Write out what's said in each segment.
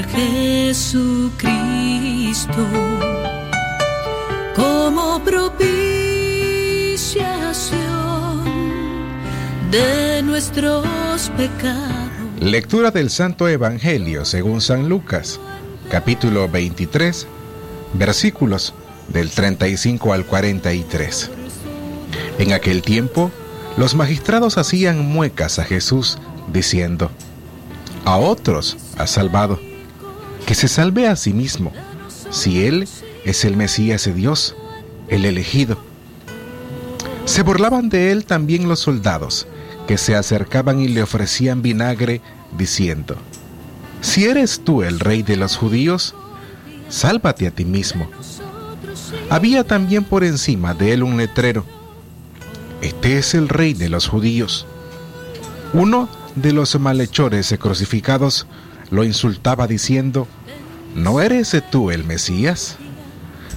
Jesucristo, como propiciación de nuestros pecados. Lectura del Santo Evangelio según San Lucas, capítulo 23, versículos del 35 al 43. En aquel tiempo, los magistrados hacían muecas a Jesús, diciendo, a otros ha salvado, que se salve a sí mismo, si Él es el Mesías de Dios, el elegido. Se burlaban de Él también los soldados, que se acercaban y le ofrecían vinagre, diciendo, Si eres tú el rey de los judíos, sálvate a ti mismo. Había también por encima de él un letrero, Este es el rey de los judíos. Uno de los malhechores crucificados lo insultaba diciendo, ¿no eres tú el Mesías?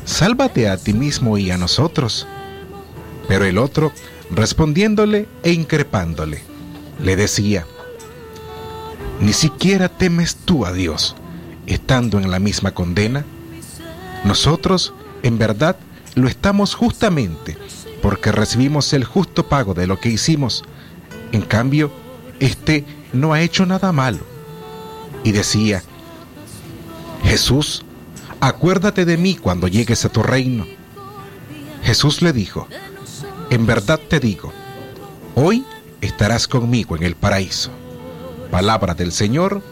Sálvate a ti mismo y a nosotros. Pero el otro, respondiéndole e increpándole, le decía, ¿ni siquiera temes tú a Dios, estando en la misma condena? Nosotros, en verdad, lo estamos justamente, porque recibimos el justo pago de lo que hicimos. En cambio, éste no ha hecho nada malo. Y decía, Jesús, acuérdate de mí cuando llegues a tu reino. Jesús le dijo, en verdad te digo, hoy estarás conmigo en el paraíso. Palabra del Señor,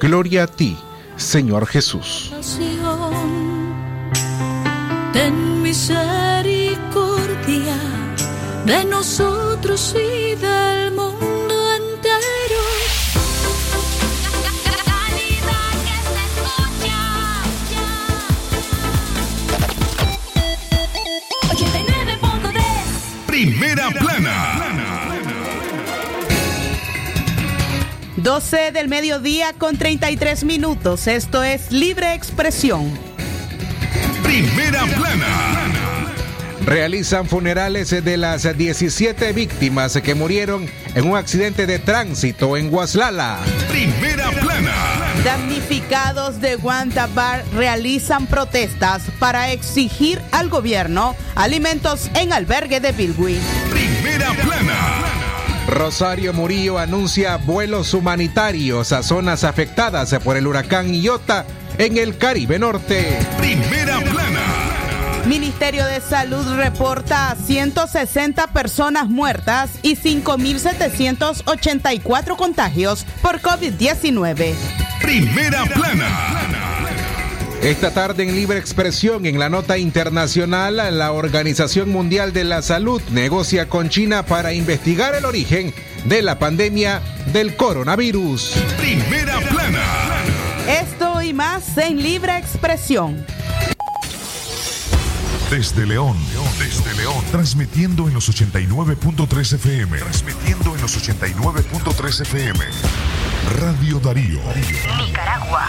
gloria a ti, Señor Jesús. Ten misericordia de nosotros y del 12 del mediodía con 33 minutos. Esto es Libre Expresión. Primera plana. Realizan funerales de las 17 víctimas que murieron en un accidente de tránsito en Guaslala. Primera plana. Damnificados de Guantabar realizan protestas para exigir al gobierno alimentos en albergue de Bilwi. Primera plana. Rosario Murillo anuncia vuelos humanitarios a zonas afectadas por el huracán Iota en el Caribe Norte. Primera plana. Ministerio de Salud reporta 160 personas muertas y 5.784 contagios por COVID-19. Primera plana. Esta tarde en Libre Expresión, en la nota internacional, la Organización Mundial de la Salud negocia con China para investigar el origen de la pandemia del coronavirus. Primera plana. Esto y más en Libre Expresión. Desde León, desde León, transmitiendo en los 89.3 FM. Transmitiendo en los 89.3 FM. Radio Darío. Nicaragua.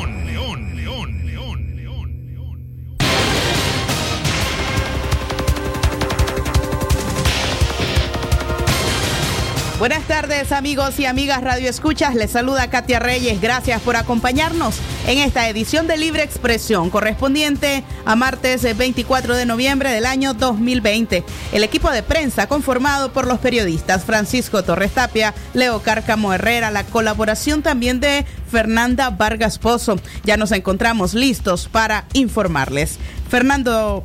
Buenas tardes amigos y amigas Radio Escuchas, les saluda Katia Reyes, gracias por acompañarnos en esta edición de Libre Expresión correspondiente a martes 24 de noviembre del año 2020. El equipo de prensa conformado por los periodistas Francisco Torres Tapia, Leo Cárcamo Herrera, la colaboración también de Fernanda Vargas Pozo. Ya nos encontramos listos para informarles. Fernando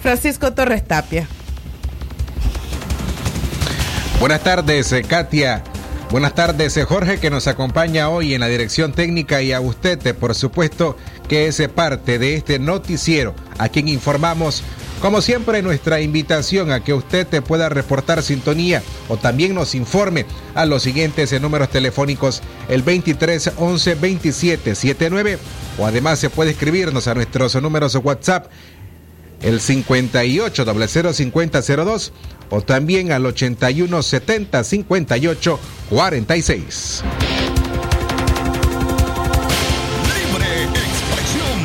Francisco Torres Tapia. Buenas tardes, eh, Katia. Buenas tardes, eh, Jorge, que nos acompaña hoy en la dirección técnica y a usted, eh, por supuesto, que es parte de este noticiero, a quien informamos, como siempre, nuestra invitación a que usted te pueda reportar sintonía o también nos informe a los siguientes números telefónicos, el 23 11 27 79, o además se puede escribirnos a nuestros números WhatsApp el 58 005002 o también al 81 70 58 46. Libre expresión.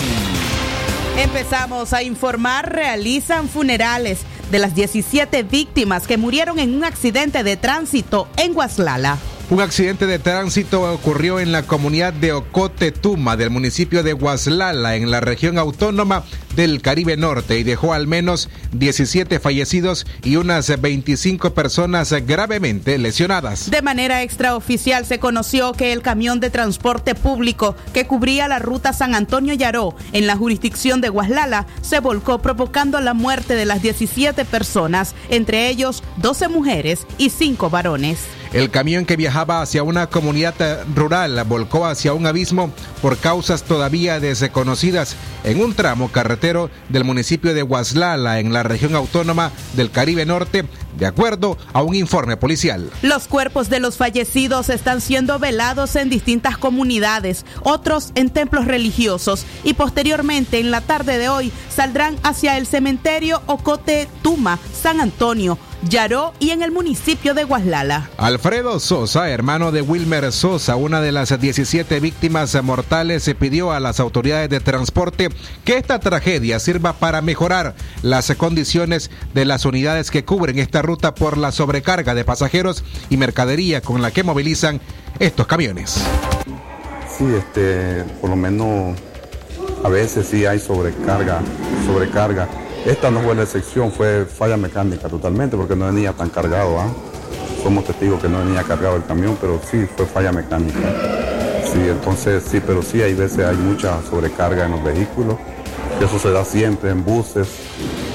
Empezamos a informar, realizan funerales de las 17 víctimas que murieron en un accidente de tránsito en Guaslala. Un accidente de tránsito ocurrió en la comunidad de Ocotetuma del municipio de Guaslala en la región autónoma del Caribe Norte y dejó al menos 17 fallecidos y unas 25 personas gravemente lesionadas. De manera extraoficial se conoció que el camión de transporte público que cubría la ruta San Antonio Yaró en la jurisdicción de Guaslala se volcó provocando la muerte de las 17 personas, entre ellos 12 mujeres y 5 varones. El camión que viajaba hacia una comunidad rural volcó hacia un abismo por causas todavía desconocidas en un tramo carretero del municipio de Guaslala en la región autónoma del Caribe Norte, de acuerdo a un informe policial. Los cuerpos de los fallecidos están siendo velados en distintas comunidades, otros en templos religiosos y posteriormente en la tarde de hoy saldrán hacia el cementerio Ocote Tuma, San Antonio, Yaró y en el municipio de Guaslala. Alfredo Sosa, hermano de Wilmer Sosa, una de las 17 víctimas mortales, se pidió a las autoridades de transporte que esta tragedia sirva para mejorar las condiciones de las unidades que cubren esta ruta por la sobrecarga de pasajeros y mercadería con la que movilizan estos camiones. Sí, este, por lo menos a veces sí hay sobrecarga, sobrecarga. Esta no fue la excepción, fue falla mecánica totalmente porque no venía tan cargado. ¿ah? Somos testigos que no venía cargado el camión, pero sí fue falla mecánica. Sí, entonces sí, pero sí hay veces hay mucha sobrecarga en los vehículos. Eso se da siempre en buses,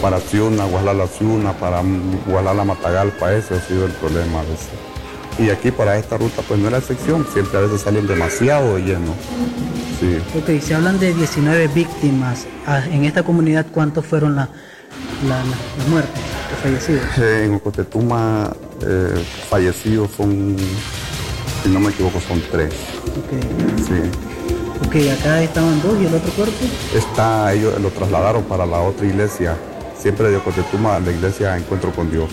para Ciuna, Guaslala Ciuna, para Guaslala Matagalpa, ese ha sido el problema a veces. Y aquí para esta ruta pues no es la excepción, siempre a veces salen demasiado llenos. Sí. Ok, se hablan de 19 víctimas. Ah, En esta comunidad, ¿cuántos fueron la- la- la- las muertes, los fallecidos? Eh, En Ocotetuma eh, fallecidos son, si no me equivoco, son tres. Ok, Sí. ok, acá estaban dos y el otro cuerpo. Está, ellos lo trasladaron para la otra iglesia, siempre de Ocotetuma, la iglesia Encuentro con Dios.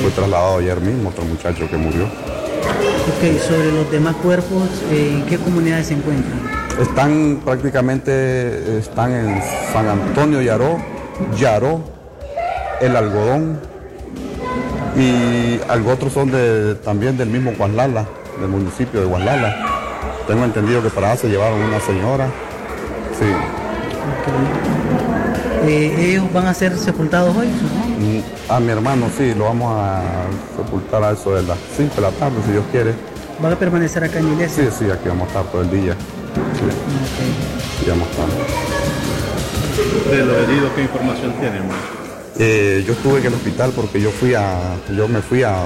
Fue trasladado ayer mismo otro muchacho que murió. ok, sobre los demás cuerpos, eh, ¿en qué comunidades se encuentran? Están prácticamente, están en San Antonio Yaró, Yaró, El Algodón y algo otros son de, también del mismo Guaslala, del municipio de Guaslala. Tengo entendido que para allá se llevaron una señora. Sí. Ok. Eh, ¿Ellos van a ser sepultados hoy? supongo? A mi hermano sí, lo vamos a sepultar a eso de las 5 de la tarde, si Dios quiere. ¿Van a permanecer acá en la iglesia? Sí, sí, aquí vamos a estar todo el día. Sí, Ok. aquí vamos a estar. De los heridos, ¿qué información tienen? Eh, yo estuve en el hospital porque yo fui a, yo me fui a,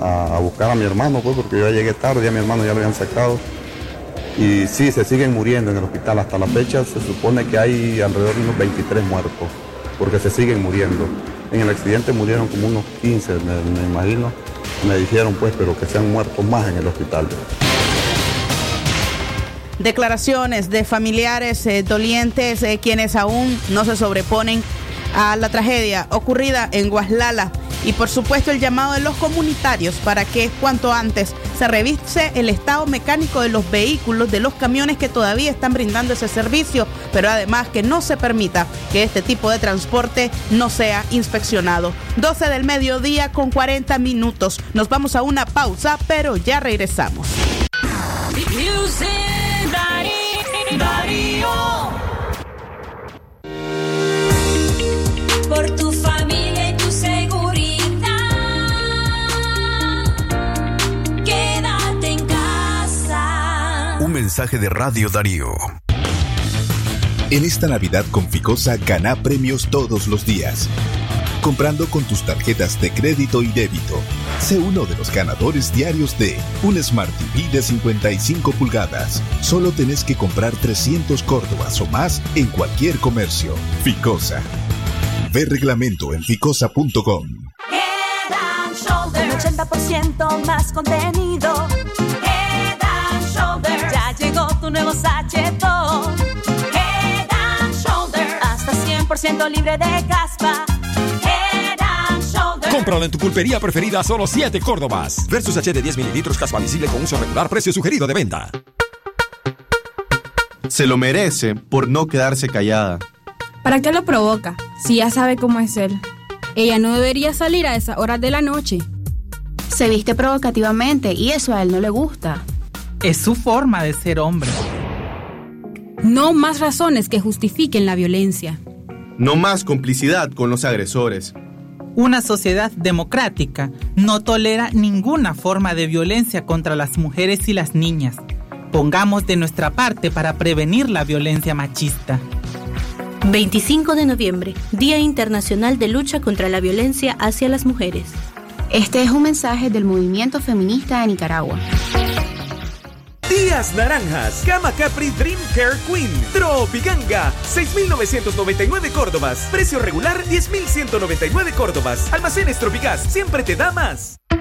a- a buscar a mi hermano, pues, porque yo ya llegué tarde, ya mi hermano ya lo habían sacado. Y sí, se siguen muriendo en el hospital. Hasta la fecha se supone que hay alrededor de unos 23 muertos, porque se siguen muriendo. En el accidente murieron como unos 15, me, imagino. Me dijeron pues, pero que se han muerto más en el hospital. Declaraciones de familiares eh, dolientes eh, quienes aún no se sobreponen a la tragedia ocurrida en Guaslala y por supuesto el llamado de los comunitarios para que cuanto antes se revise el estado mecánico de los vehículos, de los camiones que todavía están brindando ese servicio, pero además que no se permita que este tipo de transporte no sea inspeccionado. 12 del mediodía con 40 minutos. Nos vamos a una pausa, pero ya regresamos. Mensaje de Radio Darío. En esta Navidad con Ficosa gana premios todos los días. Comprando con tus tarjetas de crédito y débito. Sé uno de los ganadores diarios de un Smart TV de 55 pulgadas. Solo tenés que comprar 300 Córdobas o más en cualquier comercio. Ficosa. Ve reglamento en ficosa.com. Head and Shoulders. 80% más contenido. Llegó tu nuevo sachetón. Head and Shoulders. Hasta 100% libre de caspa. Head and Shoulders. Cómpralo en tu pulpería preferida a solo 7 Córdobas. Versus H de 10 mililitros caspa visible con uso regular, precio sugerido de venta. Se lo merece por no quedarse callada. ¿Para qué lo provoca? Si ya sabe cómo es él. Ella no debería salir a esas horas de la noche. Se viste provocativamente y eso a él no le gusta. Es su forma de ser hombre. No más razones que justifiquen la violencia. No más complicidad con los agresores. Una sociedad democrática no tolera ninguna forma de violencia contra las mujeres y las niñas. Pongamos de nuestra parte para prevenir la violencia machista. 25 de noviembre, Día Internacional de Lucha contra la Violencia hacia las Mujeres. Este es un mensaje del movimiento feminista de Nicaragua. Días Naranjas, Cama Capri Dream Care Queen, Tropiganga, 6.999 Córdobas, precio regular 10.199 Córdobas, Almacenes Tropigas, siempre te da más.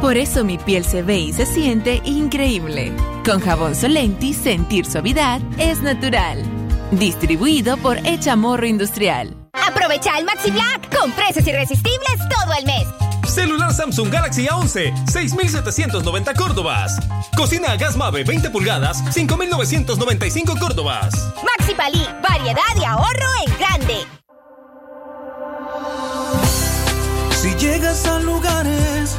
Por eso mi piel se ve y se siente increíble. Con jabón Solenti, sentir suavidad es natural. Distribuido por Echamorro Industrial. Aprovecha el Maxi Black con precios irresistibles todo el mes. Celular Samsung Galaxy A11, 6.790 Córdobas. Cocina a gas Mave 20 pulgadas, 5.995 Córdobas. Maxi Palí, variedad y ahorro en grande. Si llegas a lugares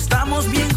estamos bien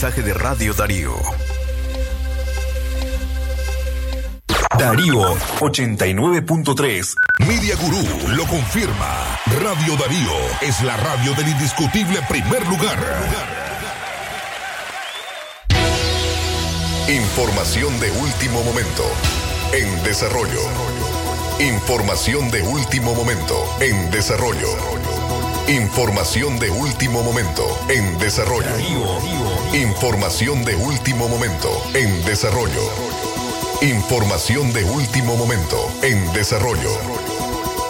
mensaje de Radio Darío. Darío 89.3. Media Gurú lo confirma. Radio Darío es la radio del indiscutible primer lugar. Información de último momento. en desarrollo. Información de último momento en desarrollo. Información de último momento en desarrollo. Información de último momento en desarrollo. Información de último momento en desarrollo.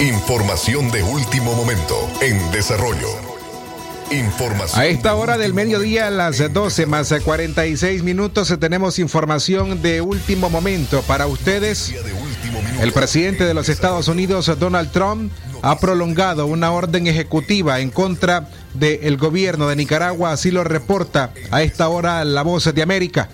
Información de último momento en desarrollo. Información. A esta hora del mediodía, a las 12 más 46 minutos, tenemos información de último momento para ustedes. El presidente de los Estados Unidos, Donald Trump, ha prolongado una orden ejecutiva en contra del gobierno de Nicaragua, así lo reporta a esta hora La Voz de América.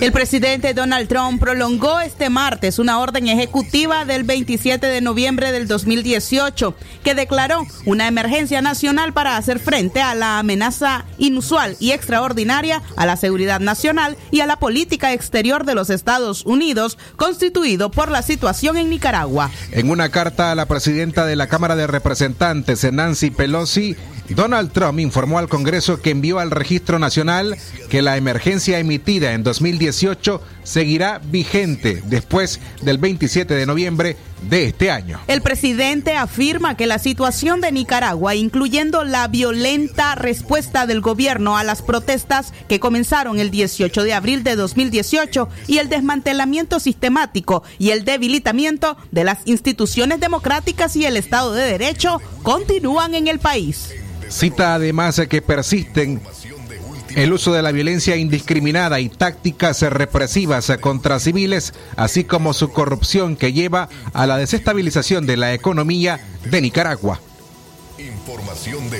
El presidente Donald Trump prolongó este martes una orden ejecutiva del 27 de noviembre del 2018 que declaró una emergencia nacional para hacer frente a la amenaza inusual y extraordinaria a la seguridad nacional y a la política exterior de los Estados Unidos constituido por la situación en Nicaragua. En una carta a la presidenta de la Cámara de Representantes, Nancy Pelosi, Donald Trump informó al Congreso que envió al Registro Nacional que la emergencia emitida en 2018 seguirá vigente después del 27 de noviembre de este año. El presidente afirma que la situación de Nicaragua, incluyendo la violenta respuesta del gobierno a las protestas que comenzaron el 18 de abril de 2018 y el desmantelamiento sistemático y el debilitamiento de las instituciones democráticas y el Estado de Derecho, continúan en el país. Cita además que persisten el uso de la violencia indiscriminada y tácticas represivas contra civiles, así como su corrupción que lleva a la desestabilización de la economía de Nicaragua.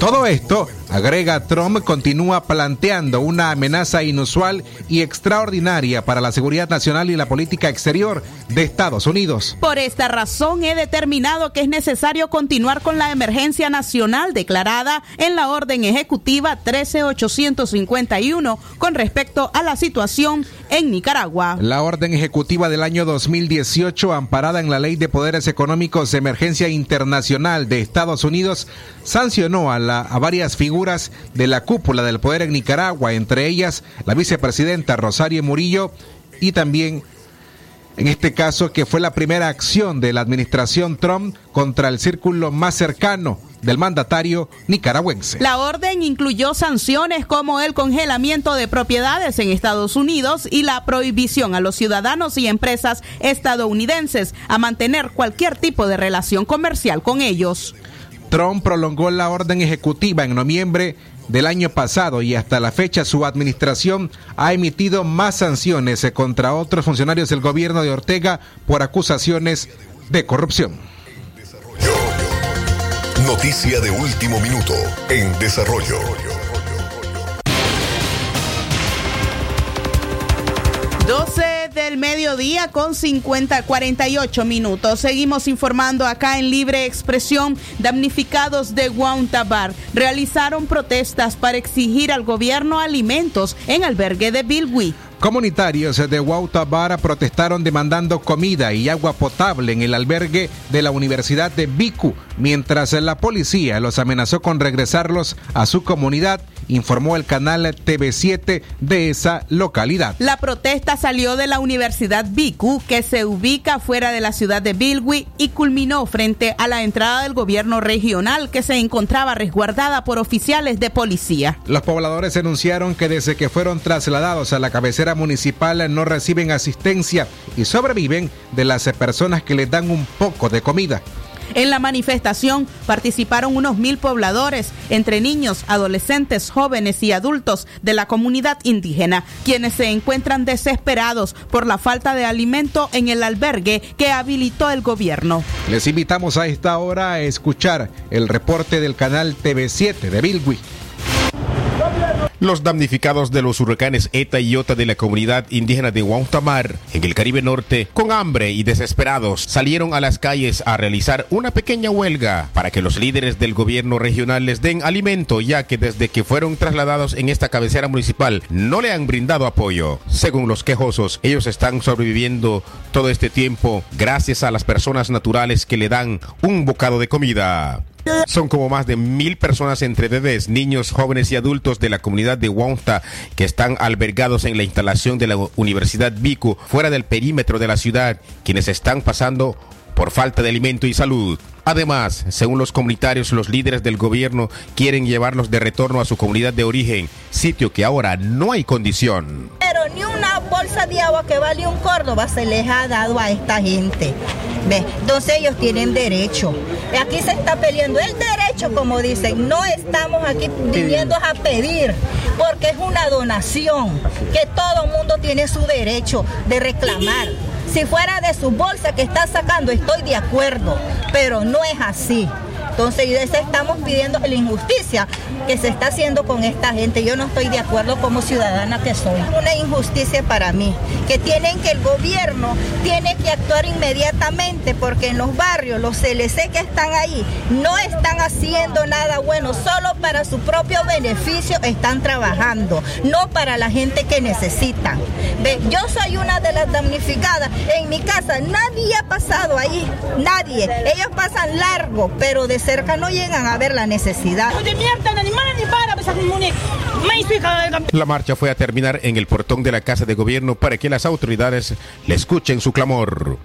Todo esto, agrega Trump, continúa planteando una amenaza inusual y extraordinaria para la seguridad nacional y la política exterior de Estados Unidos. Por esta razón he determinado que es necesario continuar con la emergencia nacional declarada en la orden ejecutiva 13851 con respecto a la situación en Nicaragua. La orden ejecutiva del año 2018, amparada en la Ley de Poderes Económicos de Emergencia Internacional de Estados Unidos, sancionó a, la, a varias figuras de la cúpula del poder en Nicaragua, entre ellas la vicepresidenta Rosario Murillo y también en este caso que fue la primera acción de la administración Trump contra el círculo más cercano del mandatario nicaragüense. La orden incluyó sanciones como el congelamiento de propiedades en Estados Unidos y la prohibición a los ciudadanos y empresas estadounidenses a mantener cualquier tipo de relación comercial con ellos. Trump prolongó la orden ejecutiva en noviembre del año pasado y hasta la fecha su administración ha emitido más sanciones contra otros funcionarios del gobierno de Ortega por acusaciones de corrupción. Noticia de último minuto en desarrollo. 12 del mediodía con 50, 48 minutos. Seguimos informando acá en Libre Expresión. Damnificados de Guantabar realizaron protestas para exigir al gobierno alimentos en albergue de Bilwi. Comunitarios de Guautabara protestaron demandando comida y agua potable en el albergue de la Universidad de Bicu, mientras la policía los amenazó con regresarlos a su comunidad, informó el canal TV7 de esa localidad. La protesta salió de la Universidad Bicu, que se ubica fuera de la ciudad de Bilwi, y culminó frente a la entrada del gobierno regional, que se encontraba resguardada por oficiales de policía. Los pobladores denunciaron que desde que fueron trasladados a la cabecera municipal no reciben asistencia y sobreviven de las personas que les dan un poco de comida. En la manifestación participaron unos mil pobladores, entre niños, adolescentes, jóvenes y adultos de la comunidad indígena, quienes se encuentran desesperados por la falta de alimento en el albergue que habilitó el gobierno. Les invitamos a esta hora a escuchar el reporte del canal TV7 de Bilwi. Los damnificados de los huracanes ETA y IOTA de la comunidad indígena de Guantamar, en el Caribe Norte, con hambre y desesperados, salieron a las calles a realizar una pequeña huelga para que los líderes del gobierno regional les den alimento, ya que desde que fueron trasladados en esta cabecera municipal no le han brindado apoyo. Según los quejosos, ellos están sobreviviendo todo este tiempo gracias a las personas naturales que le dan un bocado de comida. Son como más de mil personas entre bebés, niños, jóvenes y adultos de la comunidad de Wonta que están albergados en la instalación de la Universidad Biku fuera del perímetro de la ciudad, quienes están pasando por falta de alimento y salud. Además, según los comunitarios, los líderes del gobierno quieren llevarlos de retorno a su comunidad de origen, sitio que ahora no hay condición. Pero ni una bolsa de agua que vale un Córdoba se les ha dado a esta gente. ¿Ve? Entonces ellos tienen derecho. Aquí se está peleando el derecho, como dicen. No estamos aquí viniendo a pedir, porque es una donación, que todo mundo tiene su derecho de reclamar. Si fuera de su bolsa que está sacando, estoy de acuerdo, pero no es así. Entonces, estamos pidiendo la injusticia que se está haciendo con esta gente. Yo no estoy de acuerdo como ciudadana que soy. Una injusticia para mí, que tienen que el gobierno tiene que actuar inmediatamente porque en los barrios, los CLC que están ahí, no están haciendo nada bueno, solo para su propio beneficio están trabajando, no para la gente que necesitan. ¿Ve? Yo soy una de las damnificadas. En mi casa nadie ha pasado ahí, nadie. Ellos pasan largo, pero de cerca no llegan a ver la necesidad. La marcha fue a terminar en el portón de la Casa de Gobierno para que las autoridades le escuchen su clamor.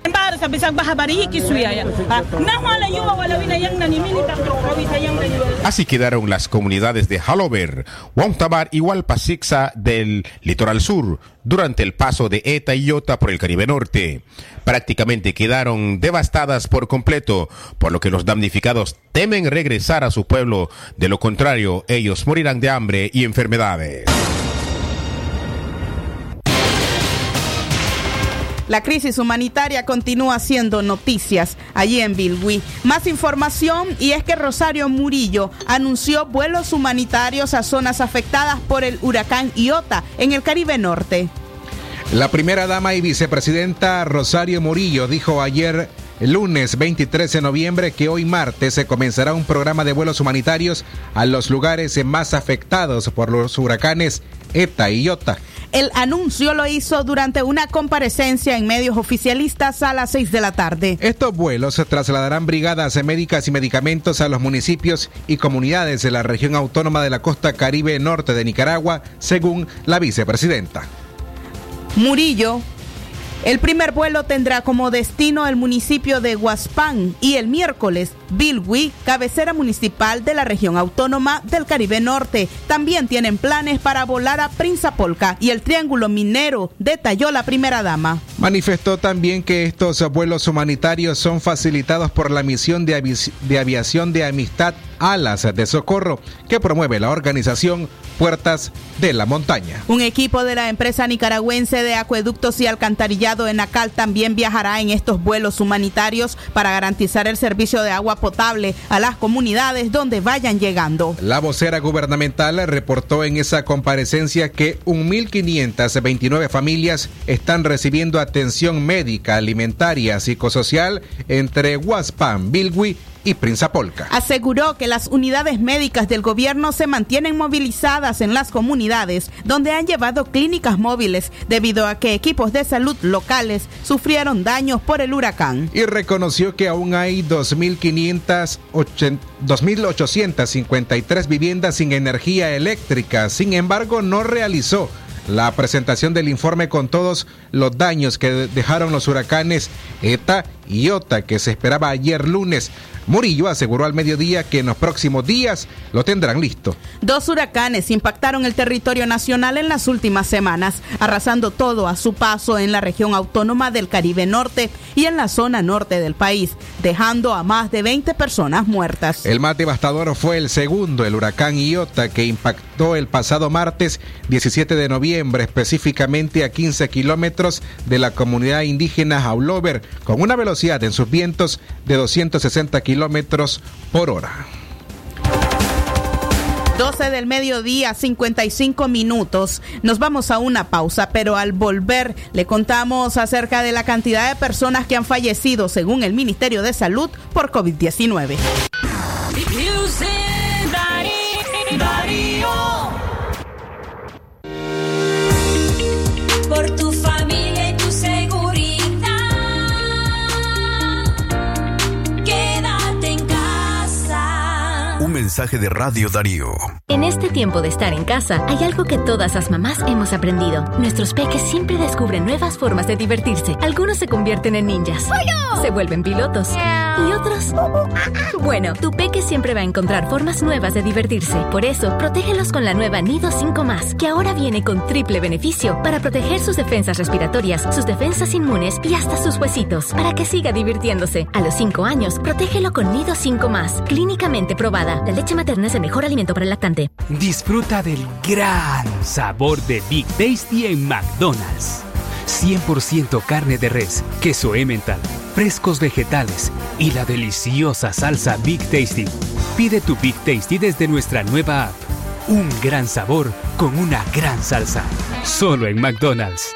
Así quedaron las comunidades de Halover, Wontabar y Walpasixa del litoral sur durante el paso de Eta y Iota por el Caribe Norte. Prácticamente quedaron devastadas por completo, por lo que los damnificados temen regresar a su pueblo, de lo contrario ellos morirán de hambre y enfermedades. La crisis humanitaria continúa siendo noticias allí en Bilwi. Más información y es que Rosario Murillo anunció vuelos humanitarios a zonas afectadas por el huracán Iota en el Caribe Norte. La primera dama y vicepresidenta Rosario Murillo dijo ayer lunes 23 de noviembre que hoy martes se comenzará un programa de vuelos humanitarios a los lugares más afectados por los huracanes ETA y IOTA. El anuncio lo hizo durante una comparecencia en medios oficialistas a las 6 de la tarde. Estos vuelos trasladarán brigadas médicas y medicamentos a los municipios y comunidades de la región autónoma de la costa caribe norte de Nicaragua, según la vicepresidenta. Murillo el primer vuelo tendrá como destino el municipio de Huaspán y el miércoles Bilwi, cabecera municipal de la región autónoma del Caribe Norte. También tienen planes para volar a Prinzapolca y el Triángulo Minero, detalló la primera dama. Manifestó también que estos vuelos humanitarios son facilitados por la misión de, de aviación de amistad Alas de Socorro que promueve la organización Puertas de la Montaña. Un equipo de la empresa nicaragüense de acueductos y alcantarillado en Acal también viajará en estos vuelos humanitarios para garantizar el servicio de agua potable a las comunidades donde vayan llegando. La vocera gubernamental reportó en esa comparecencia que 1.529 familias están recibiendo atención médica, alimentaria, psicosocial entre Huaspán, Bilwi y Prinzapolca. Aseguró que las unidades médicas del gobierno se mantienen movilizadas en las comunidades donde han llevado clínicas móviles debido a que equipos de salud locales sufrieron daños por el huracán. Y reconoció que aún hay 2.853 viviendas sin energía eléctrica. Sin embargo, no realizó la presentación del informe con todos los daños que dejaron los huracanes ETA y OTA que se esperaba ayer lunes. Murillo aseguró al mediodía que en los próximos días lo tendrán listo. Dos huracanes impactaron el territorio nacional en las últimas semanas, arrasando todo a su paso en la región autónoma del Caribe Norte y en la zona norte del país, dejando a más de 20 personas muertas. El más devastador fue el segundo, el huracán Iota, que impactó el pasado martes 17 de noviembre, específicamente a 15 kilómetros de la comunidad indígena Haulover, con una velocidad en sus vientos de 260 kilómetros kilómetros por hora. 12 del mediodía, 55 minutos. Nos vamos a una pausa, pero al volver le contamos acerca de la cantidad de personas que han fallecido, según el Ministerio de Salud, por COVID-19. Mensaje de Radio Darío. En este tiempo de estar en casa, hay algo que todas las mamás hemos aprendido. Nuestros peques siempre descubren nuevas formas de divertirse. Algunos se convierten en ninjas. Se vuelven pilotos. Y otros... Bueno, tu peque siempre va a encontrar formas nuevas de divertirse. Por eso, protégelos con la nueva Nido 5 más, que ahora viene con triple beneficio para proteger sus defensas respiratorias, sus defensas inmunes y hasta sus huesitos, para que siga divirtiéndose. A los 5 años, protégelo con Nido 5 más, clínicamente probada. La leche materna es el mejor alimento para el lactante. Disfruta del gran sabor de Big Tasty en McDonald's. 100% carne de res, queso Emmental, frescos vegetales y la deliciosa salsa Big Tasty. Pide tu Big Tasty desde nuestra nueva app. Un gran sabor con una gran salsa. Solo en McDonald's.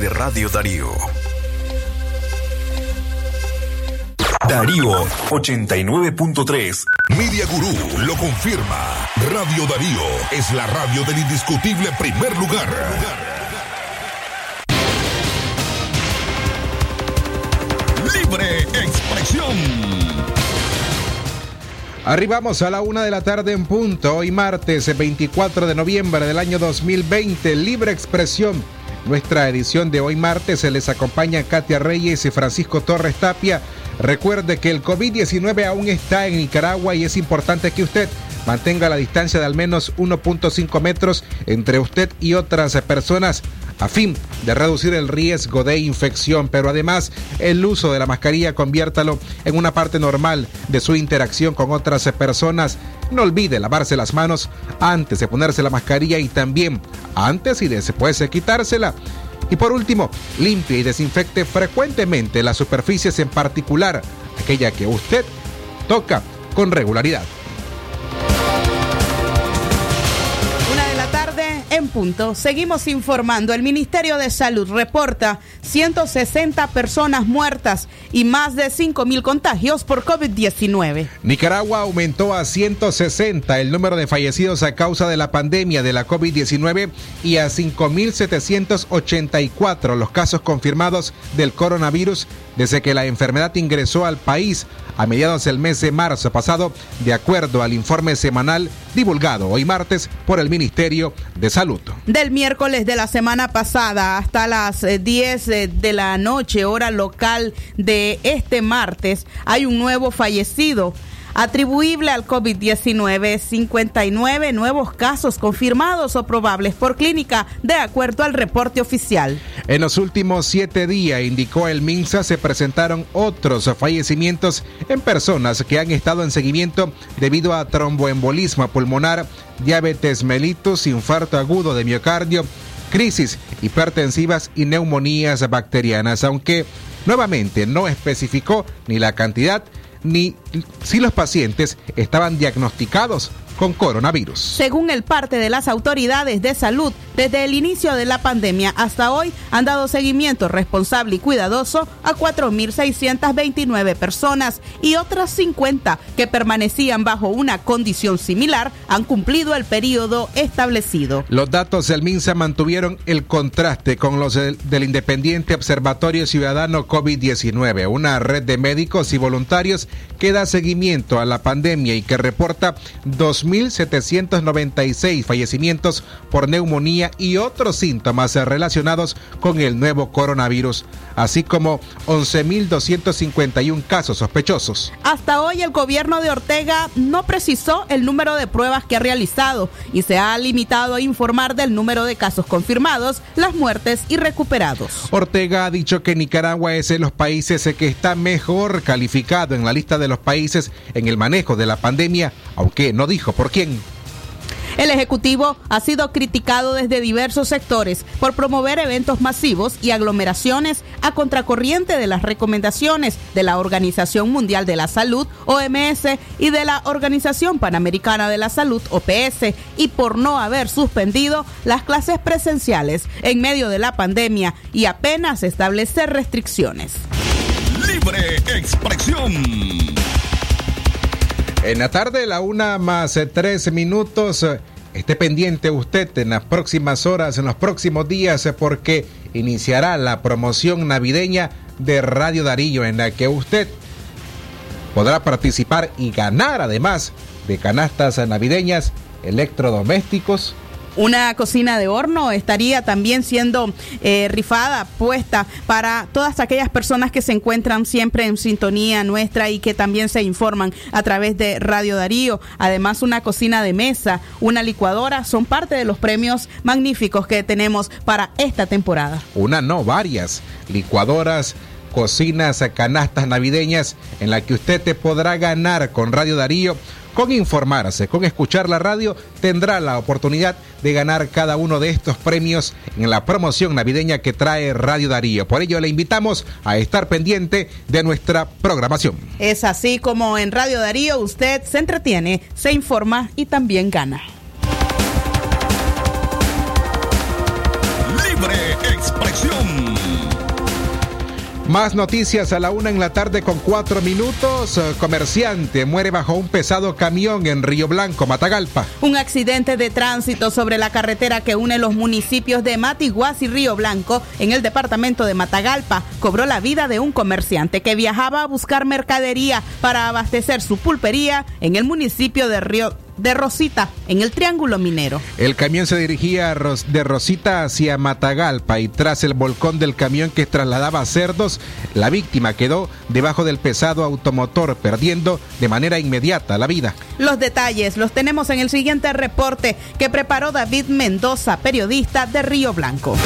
De Radio Darío. Darío 89.3. Media Gurú lo confirma. Radio Darío es la radio del indiscutible primer lugar. Libre expresión. Arribamos a la una de la tarde en punto, hoy martes 24 de noviembre del año 2020, Libre Expresión. Nuestra edición de hoy martes se les acompaña Katia Reyes y Francisco Torres Tapia. Recuerde que el COVID-19 aún está en Nicaragua y es importante que usted mantenga la distancia de al menos 1.5 metros entre usted y otras personas a fin de reducir el riesgo de infección, pero además el uso de la mascarilla conviértalo en una parte normal de su interacción con otras personas. No olvide lavarse las manos antes de ponerse la mascarilla y también antes y después de quitársela. Y por último, limpie y desinfecte frecuentemente las superficies en particular, aquella que usted toca con regularidad. Seguimos informando. El Ministerio de Salud reporta 160 personas muertas y más de 5 mil contagios por COVID-19. Nicaragua aumentó a 160 el número de fallecidos a causa de la pandemia de la COVID-19 y a 5.784 los casos confirmados del coronavirus desde que la enfermedad ingresó al país a mediados del mes de marzo pasado, de acuerdo al informe semanal divulgado hoy martes por el Ministerio de Salud. Del miércoles de la semana pasada hasta las 10 eh, de la noche, hora local de este martes, hay un nuevo fallecido atribuible al COVID-19, 59 nuevos casos confirmados o probables por clínica, de acuerdo al reporte oficial. En los últimos siete días, indicó el MINSA, se presentaron otros fallecimientos en personas que han estado en seguimiento debido a tromboembolismo pulmonar, diabetes mellitus, infarto agudo de miocardio, crisis hipertensivas y neumonías bacterianas, aunque nuevamente no especificó ni la cantidad ni si los pacientes estaban diagnosticados con coronavirus. Según el parte de las autoridades de salud, desde el inicio de la pandemia hasta hoy han dado seguimiento responsable y cuidadoso a 4.629 personas y otras 50 que permanecían bajo una condición similar han cumplido el periodo establecido. Los datos del MINSA mantuvieron el contraste con los del, del Independiente Observatorio Ciudadano COVID-19, una red de médicos y voluntarios que da seguimiento a la pandemia y que reporta 2.796 fallecimientos por neumonía y otros síntomas relacionados con el nuevo coronavirus, así como 11.251 casos sospechosos. Hasta hoy el gobierno de Ortega no precisó el número de pruebas que ha realizado y se ha limitado a informar del número de casos confirmados, las muertes y recuperados. Ortega ha dicho que Nicaragua es de los países que está mejor calificado en la lista de los países en el manejo de la pandemia, aunque no dijo por quién. El Ejecutivo ha sido criticado desde diversos sectores por promover eventos masivos y aglomeraciones a contracorriente de las recomendaciones de la Organización Mundial de la Salud, OMS, y de la Organización Panamericana de la Salud, OPS, y por no haber suspendido las clases presenciales en medio de la pandemia y apenas establecer restricciones. Libre expresión. En la tarde, la una más eh, tres minutos. eh, Esté pendiente usted en las próximas horas, en los próximos días, eh, porque iniciará la promoción navideña de Radio Darío, en la que usted podrá participar y ganar además de canastas navideñas, electrodomésticos, Una cocina de horno estaría también siendo eh, rifada, puesta para todas aquellas personas que se encuentran siempre en sintonía nuestra y que también se informan a través de Radio Darío. Además, una cocina de mesa, una licuadora, son parte de los premios magníficos que tenemos para esta temporada. una no, varias licuadoras, cocinas, canastas navideñas en la que usted te podrá ganar con Radio Darío. Con informarse, con escuchar la radio, tendrá la oportunidad de ganar cada uno de estos premios en la promoción navideña que trae Radio Darío. Por ello le invitamos a estar pendiente de nuestra programación. Es así como en Radio Darío usted se entretiene, se informa y también gana. Más noticias a la una en la tarde con cuatro minutos. Eh, Comerciante muere bajo un pesado camión en Río Blanco, Matagalpa. Un accidente de tránsito sobre la carretera que une los municipios de Matiguas y Río Blanco en el departamento de Matagalpa cobró la vida de un comerciante que viajaba a buscar mercadería para abastecer su pulpería en el municipio de Río de Rosita, en el Triángulo Minero. El camión se dirigía de Rosita hacia Matagalpa y tras el volcón del camión que trasladaba cerdos, la víctima quedó debajo del pesado automotor, perdiendo de manera inmediata la vida. Los detalles los tenemos en el siguiente reporte que preparó David Mendoza, periodista de Río Blanco.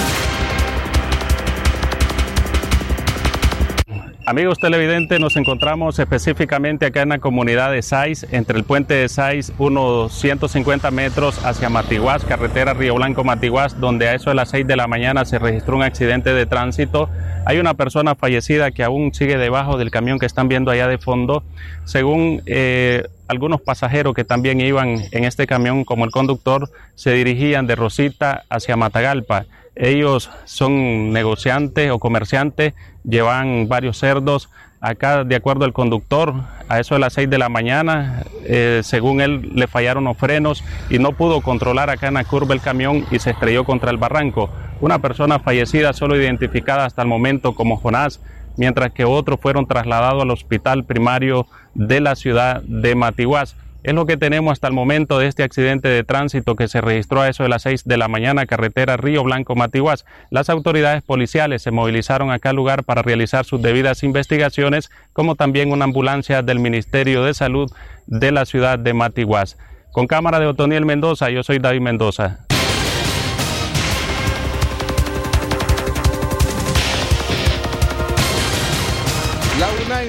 Amigos televidentes, nos encontramos específicamente acá en la comunidad de Sais, entre el puente de Sais, unos 150 metros hacia Matiguás, carretera Río Blanco Matiguás, donde a eso de las 6 de la mañana se registró un accidente de tránsito. Hay una persona fallecida que aún sigue debajo del camión que están viendo allá de fondo. Según eh, algunos pasajeros que también iban en este camión, como el conductor, se dirigían de Rosita hacia Matagalpa. Ellos son negociantes o comerciantes, llevan varios cerdos. Acá, de acuerdo al conductor, a eso de las 6 de la mañana, eh, según él, le fallaron los frenos y no pudo controlar acá en la curva el camión y se estrelló contra el barranco. Una persona fallecida, solo identificada hasta el momento como Jonás, mientras que otros fueron trasladados al hospital primario de la ciudad de Matiguás. Es lo que tenemos hasta el momento de este accidente de tránsito que se registró a eso de las 6 de la mañana, carretera Río Blanco Matiguás. Las autoridades policiales se movilizaron acá al lugar para realizar sus debidas investigaciones, como también una ambulancia del Ministerio de Salud de la ciudad de Matiguás. Con cámara de Otoniel Mendoza, yo soy David Mendoza.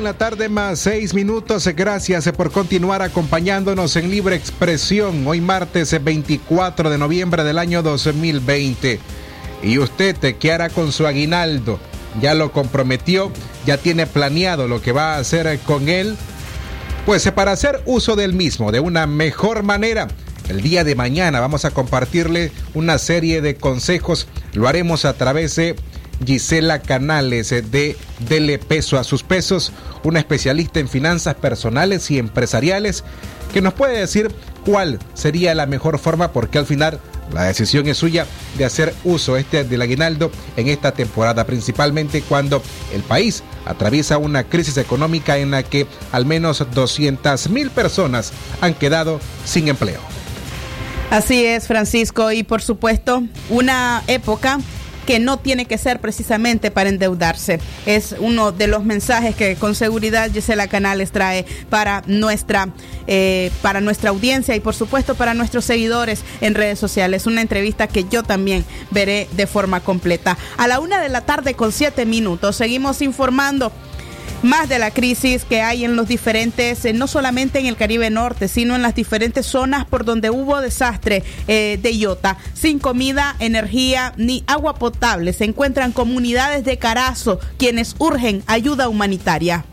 En la tarde más seis minutos. Gracias por continuar acompañándonos en Libre Expresión. Hoy martes 24 de noviembre del año 2020. ¿Y usted qué hará con su aguinaldo? ¿Ya lo comprometió? ¿Ya tiene planeado lo que va a hacer con él? Pues para hacer uso del mismo de una mejor manera, el día de mañana vamos a compartirle una serie de consejos. Lo haremos a través de Gisela Canales de Dele Peso a sus pesos, una especialista en finanzas personales y empresariales que nos puede decir cuál sería la mejor forma porque al final la decisión es suya de hacer uso este del aguinaldo en esta temporada, principalmente cuando el país atraviesa una crisis económica en la que al menos 200 mil personas han quedado sin empleo. Así es, Francisco, y por supuesto, una época que no tiene que ser precisamente para endeudarse. Es uno de los mensajes que con seguridad Gisela Canales trae para nuestra, eh, para nuestra audiencia y por supuesto para nuestros seguidores en redes sociales. Una entrevista que yo también veré de forma completa. A la una de la tarde con siete minutos seguimos informando más de la crisis que hay en los diferentes, eh, no solamente en el Caribe Norte, sino en las diferentes zonas por donde hubo desastre eh, de Iota. Sin comida, energía ni agua potable. Se encuentran comunidades de Carazo quienes urgen ayuda humanitaria.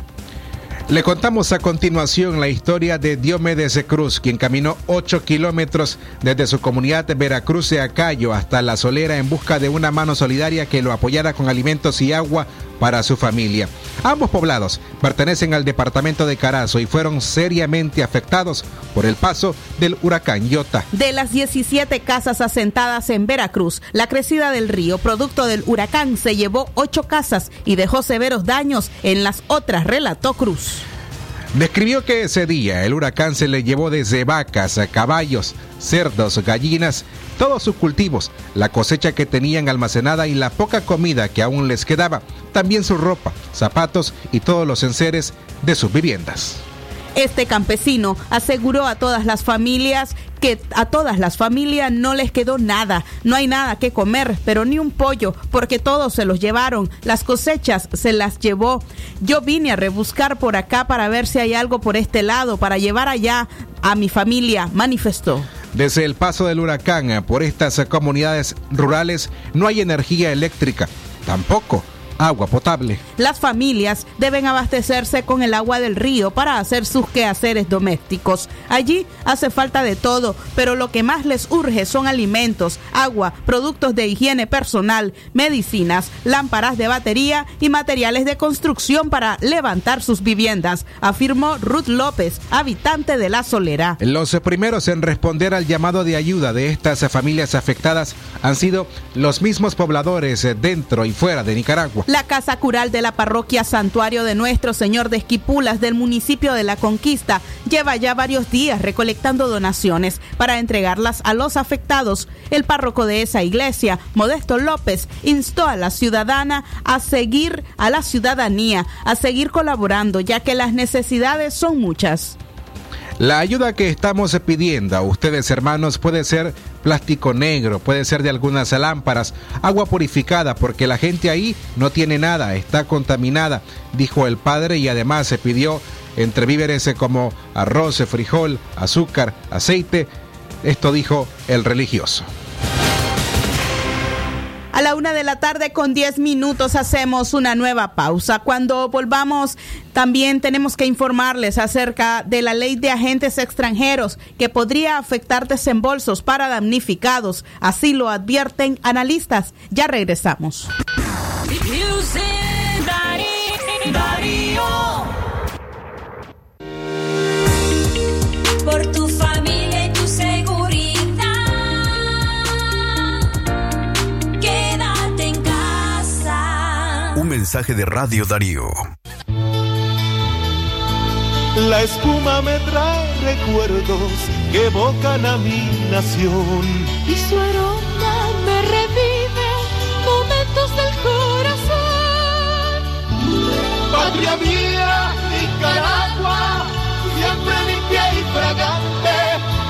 Le contamos a continuación la historia de Diomedes Cruz, quien caminó 8 kilómetros desde su comunidad de Veracruz de Acayo hasta La Solera en busca de una mano solidaria que lo apoyara con alimentos y agua para su familia. Ambos poblados pertenecen al departamento de Carazo y fueron seriamente afectados por el paso del huracán Iota. De las 17 casas asentadas en Veracruz, la crecida del río, producto del huracán, se llevó 8 casas y dejó severos daños en las otras, relató Cruz. Describió que ese día el huracán se le llevó desde vacas, caballos, cerdos, gallinas, todos sus cultivos, la cosecha que tenían almacenada y la poca comida que aún les quedaba, también su ropa, zapatos y todos los enseres de sus viviendas. Este campesino aseguró a todas las familias que a todas las familias no les quedó nada, no hay nada que comer, pero ni un pollo, porque todos se los llevaron, las cosechas se las llevó. Yo vine a rebuscar por acá para ver si hay algo por este lado, para llevar allá a mi familia, manifestó. Desde el paso del huracán por estas comunidades rurales no hay energía eléctrica, tampoco agua potable. Las familias deben abastecerse con el agua del río para hacer sus quehaceres domésticos. Allí hace falta de todo, pero lo que más les urge son alimentos, agua, productos de higiene personal, medicinas, lámparas de batería y materiales de construcción para levantar sus viviendas, afirmó Ruth López, habitante de La Solera. Los primeros en responder al llamado de ayuda de estas familias afectadas han sido los mismos pobladores dentro y fuera de Nicaragua. La Casa Cural de la parroquia Santuario de Nuestro Señor de Esquipulas del municipio de La Conquista lleva ya varios días recolectando donaciones para entregarlas a los afectados. El párroco de esa iglesia, Modesto López, instó a la ciudadana a seguir, a la ciudadanía, a seguir colaborando, ya que las necesidades son muchas. La ayuda que estamos pidiendo a ustedes hermanos puede ser plástico negro, puede ser de algunas lámparas, agua purificada, porque la gente ahí no tiene nada, está contaminada, dijo el padre y además se pidió entre víveres como arroz, frijol, azúcar, aceite. Esto dijo el religioso. A la una de la tarde con 10 minutos hacemos una nueva pausa. Cuando volvamos también tenemos que informarles acerca de la ley de agentes extranjeros que podría afectar desembolsos para damnificados. Así lo advierten analistas. Ya regresamos. Mensaje de Radio Darío. La espuma me trae recuerdos que evocan a mi nación. Y su aroma me revive momentos del corazón. Patria mía, Nicaragua, siempre limpia y fragante.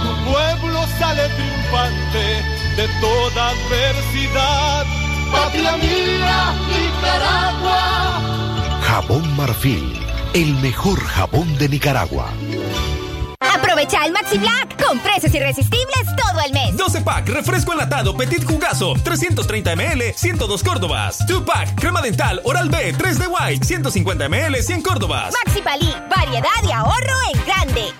Tu pueblo sale triunfante de toda adversidad. Patria mía, Nicaragua. Jabón Marfil, el mejor jabón de Nicaragua. Aprovecha el Maxi Black con precios irresistibles todo el mes. 12 pack, refresco enlatado, petit jugazo, 330 ml, 102 Córdobas. 2 pack, crema dental, oral B, 3 de White, 150 ml, 100 Córdobas. Maxi Palí, variedad y ahorro en grande.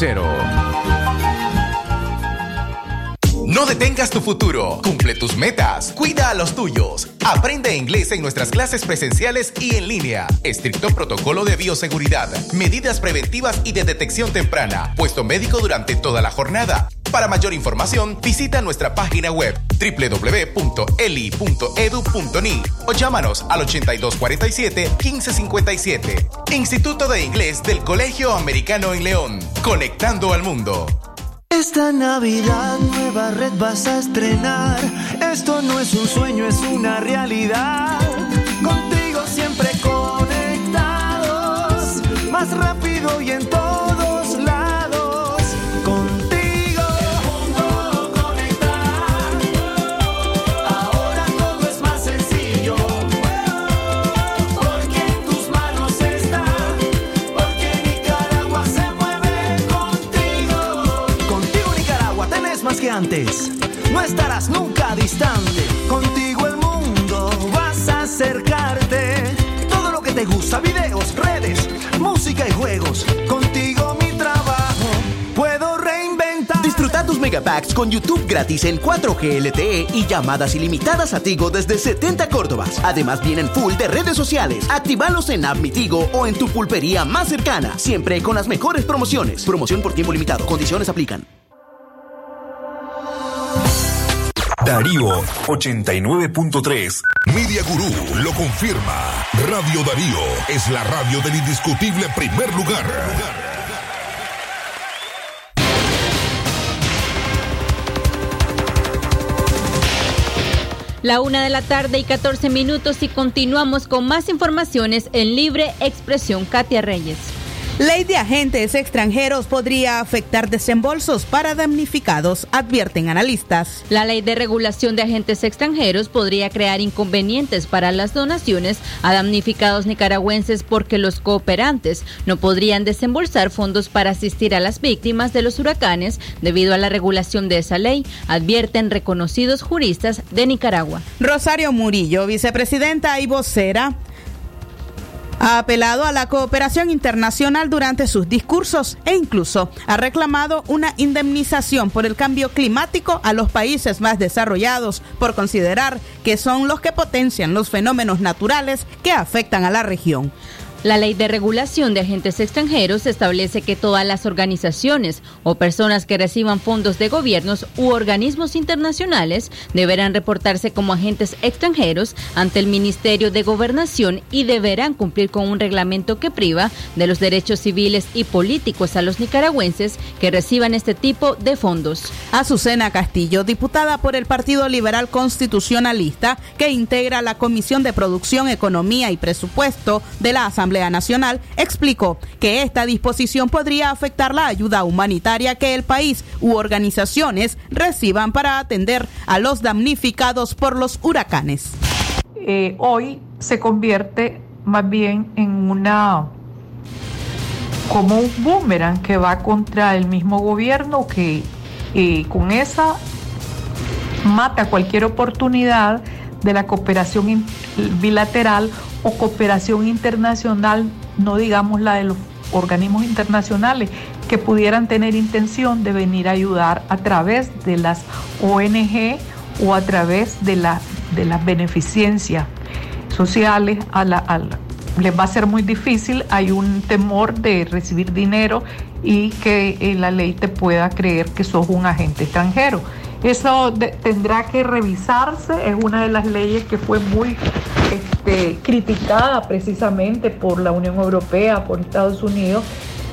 No detengas tu futuro, cumple tus metas, cuida a los tuyos. Aprende inglés en nuestras clases presenciales y en línea. Estricto protocolo de bioseguridad, medidas preventivas y de detección temprana, puesto médico durante toda la jornada. Para mayor información, visita nuestra página web www.eli.edu.ni o llámanos al 8247-1557. Instituto de Inglés del Colegio Americano en León, conectando al mundo. Esta Navidad nueva red vas a estrenar. Esto no es un sueño, es una realidad. Contigo siempre conectados, más rápido y en todos gusta, videos, redes, música y juegos. Contigo mi trabajo puedo reinventar. Disfruta tus megapacks con YouTube gratis en 4G LTE y llamadas ilimitadas a Tigo desde 70 Córdobas. Además vienen full de redes sociales. Actívalos en App Mi Tigo o en tu pulpería más cercana. Siempre con las mejores promociones. Promoción por tiempo limitado. Condiciones aplican. Darío 89.3. Media Gurú lo confirma. Radio Darío es la radio del indiscutible primer lugar. La una de la tarde y 14 minutos y continuamos con más informaciones en Libre Expresión. Katia Reyes. Ley de agentes extranjeros podría afectar desembolsos para damnificados, advierten analistas. La ley de regulación de agentes extranjeros podría crear inconvenientes para las donaciones a damnificados nicaragüenses porque los cooperantes no podrían desembolsar fondos para asistir a las víctimas de los huracanes debido a la regulación de esa ley, advierten reconocidos juristas de Nicaragua. Rosario Murillo, vicepresidenta y vocera ha apelado a la cooperación internacional durante sus discursos e incluso ha reclamado una indemnización por el cambio climático a los países más desarrollados por considerar que son los que potencian los fenómenos naturales que afectan a la región. La ley de regulación de agentes extranjeros establece que todas las organizaciones o personas que reciban fondos de gobiernos u organismos internacionales deberán reportarse como agentes extranjeros ante el Ministerio de Gobernación y deberán cumplir con un reglamento que priva de los derechos civiles y políticos a los nicaragüenses que reciban este tipo de fondos. Azucena Castillo, diputada por el Partido Liberal Constitucionalista, que integra la Comisión de Producción, Economía y Presupuesto de la Asamblea Nacional, explicó que esta disposición podría afectar la ayuda humanitaria que el país u organizaciones reciban para atender a los damnificados por los huracanes. Eh, hoy se convierte más bien en una como un boomerang que va contra el mismo gobierno que eh, con esa mata cualquier oportunidad de la cooperación bilateral o cooperación internacional, no digamos la de los organismos internacionales que pudieran tener intención de venir a ayudar a través de las ONG o a través de, la, de las beneficencias sociales les va a ser muy difícil, hay un temor de recibir dinero y que eh, la ley te pueda creer que sos un agente extranjero. Eso tendrá que revisarse, es una de las leyes que fue muy este, criticada precisamente por la Unión Europea, por Estados Unidos,